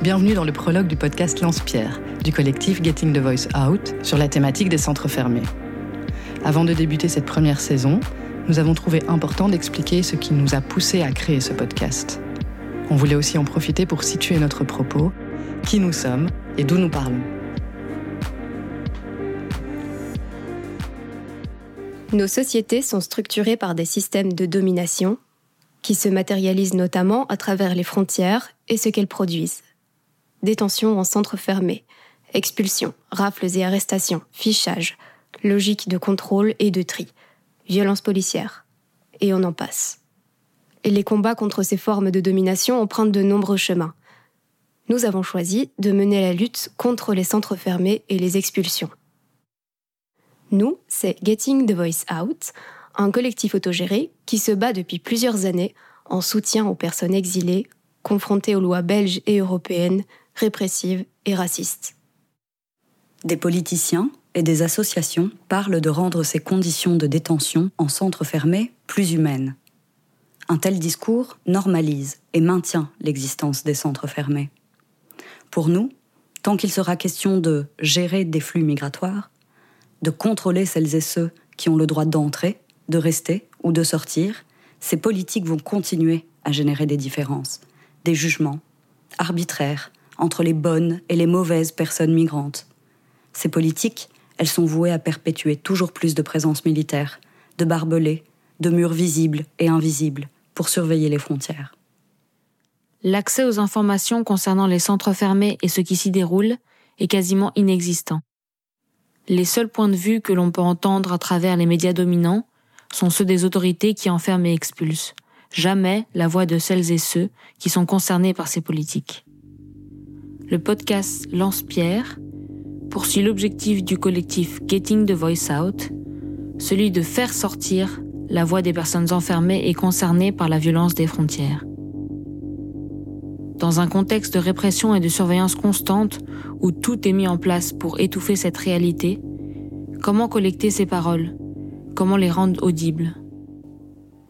Bienvenue dans le prologue du podcast Lance-Pierre, du collectif Getting the Voice Out, sur la thématique des centres fermés. Avant de débuter cette première saison, nous avons trouvé important d'expliquer ce qui nous a poussé à créer ce podcast. On voulait aussi en profiter pour situer notre propos, qui nous sommes et d'où nous parlons. Nos sociétés sont structurées par des systèmes de domination qui se matérialisent notamment à travers les frontières et ce qu'elles produisent. Détention en centre fermé, expulsion, rafles et arrestations, fichage, logique de contrôle et de tri, violence policière, et on en passe. Et les combats contre ces formes de domination empruntent de nombreux chemins. Nous avons choisi de mener la lutte contre les centres fermés et les expulsions. Nous, c'est Getting the Voice Out, un collectif autogéré qui se bat depuis plusieurs années en soutien aux personnes exilées confrontées aux lois belges et européennes répressives et racistes. Des politiciens et des associations parlent de rendre ces conditions de détention en centre fermé plus humaines. Un tel discours normalise et maintient l'existence des centres fermés. Pour nous, tant qu'il sera question de gérer des flux migratoires, de contrôler celles et ceux qui ont le droit d'entrer, de rester ou de sortir, ces politiques vont continuer à générer des différences, des jugements arbitraires entre les bonnes et les mauvaises personnes migrantes. Ces politiques, elles sont vouées à perpétuer toujours plus de présence militaire, de barbelés, de murs visibles et invisibles pour surveiller les frontières. L'accès aux informations concernant les centres fermés et ce qui s'y déroule est quasiment inexistant. Les seuls points de vue que l'on peut entendre à travers les médias dominants sont ceux des autorités qui enferment et expulsent, jamais la voix de celles et ceux qui sont concernés par ces politiques. Le podcast Lance-Pierre poursuit l'objectif du collectif Getting the Voice Out, celui de faire sortir la voix des personnes enfermées et concernées par la violence des frontières. Dans un contexte de répression et de surveillance constante où tout est mis en place pour étouffer cette réalité, comment collecter ces paroles? Comment les rendre audibles?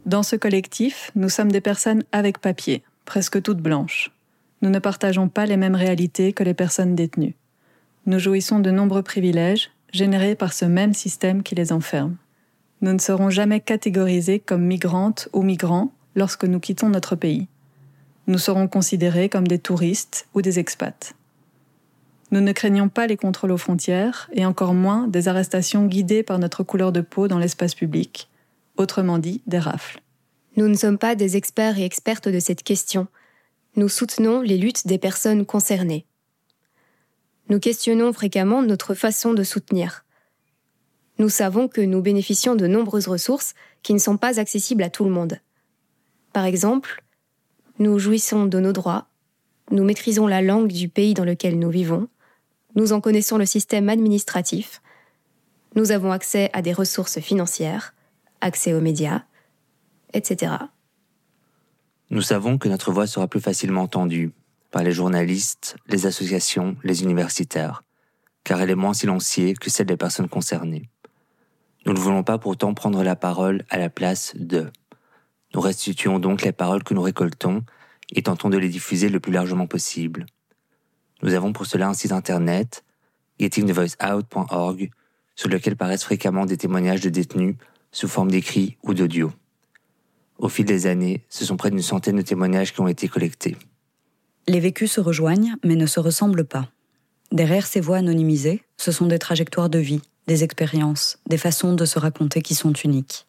Dans ce collectif, nous sommes des personnes avec papier, presque toutes blanches. Nous ne partageons pas les mêmes réalités que les personnes détenues. Nous jouissons de nombreux privilèges générés par ce même système qui les enferme. Nous ne serons jamais catégorisés comme migrantes ou migrants lorsque nous quittons notre pays. Nous serons considérés comme des touristes ou des expats. Nous ne craignons pas les contrôles aux frontières et encore moins des arrestations guidées par notre couleur de peau dans l'espace public, autrement dit des rafles. Nous ne sommes pas des experts et expertes de cette question. Nous soutenons les luttes des personnes concernées. Nous questionnons fréquemment notre façon de soutenir. Nous savons que nous bénéficions de nombreuses ressources qui ne sont pas accessibles à tout le monde. Par exemple, nous jouissons de nos droits, nous maîtrisons la langue du pays dans lequel nous vivons, nous en connaissons le système administratif, nous avons accès à des ressources financières, accès aux médias, etc. Nous savons que notre voix sera plus facilement entendue par les journalistes, les associations, les universitaires, car elle est moins silenciée que celle des personnes concernées. Nous ne voulons pas pourtant prendre la parole à la place de. Nous restituons donc les paroles que nous récoltons et tentons de les diffuser le plus largement possible. Nous avons pour cela un site internet, gettingthevoiceout.org, sur lequel paraissent fréquemment des témoignages de détenus sous forme d'écrits ou d'audio. Au fil des années, ce sont près d'une centaine de témoignages qui ont été collectés. Les vécus se rejoignent, mais ne se ressemblent pas. Derrière ces voix anonymisées, ce sont des trajectoires de vie, des expériences, des façons de se raconter qui sont uniques.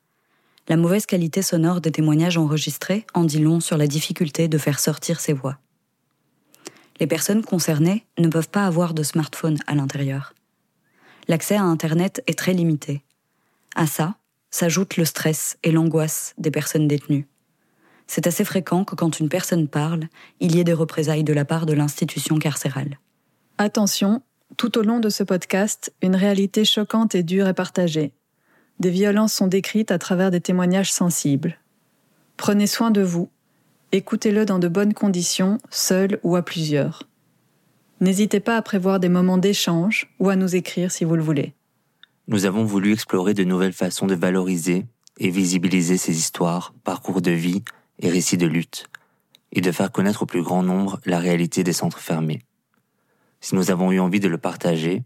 La mauvaise qualité sonore des témoignages enregistrés en dit long sur la difficulté de faire sortir ces voix les personnes concernées ne peuvent pas avoir de smartphone à l'intérieur. L'accès à Internet est très limité. À ça, s'ajoute le stress et l'angoisse des personnes détenues. C'est assez fréquent que quand une personne parle, il y ait des représailles de la part de l'institution carcérale. Attention, tout au long de ce podcast, une réalité choquante et dure est partagée. Des violences sont décrites à travers des témoignages sensibles. Prenez soin de vous Écoutez-le dans de bonnes conditions, seul ou à plusieurs. N'hésitez pas à prévoir des moments d'échange ou à nous écrire si vous le voulez. Nous avons voulu explorer de nouvelles façons de valoriser et visibiliser ces histoires, parcours de vie et récits de lutte. et de faire connaître au plus grand nombre la réalité des centres fermés. Si nous avons eu envie de le partager,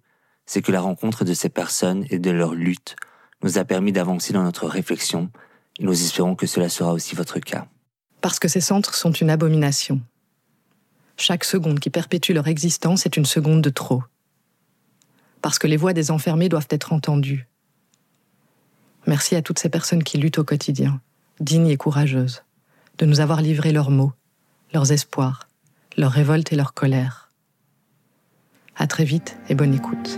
c'est que la rencontre de ces personnes et de leur lutte nous a permis d'avancer dans notre réflexion et nous espérons que cela sera aussi votre cas. Parce que ces centres sont une abomination. Chaque seconde qui perpétue leur existence est une seconde de trop. Parce que les voix des enfermés doivent être entendues. Merci à toutes ces personnes qui luttent au quotidien, dignes et courageuses, de nous avoir livré leurs mots, leurs espoirs, leurs révoltes et leurs colères. À très vite et bonne écoute.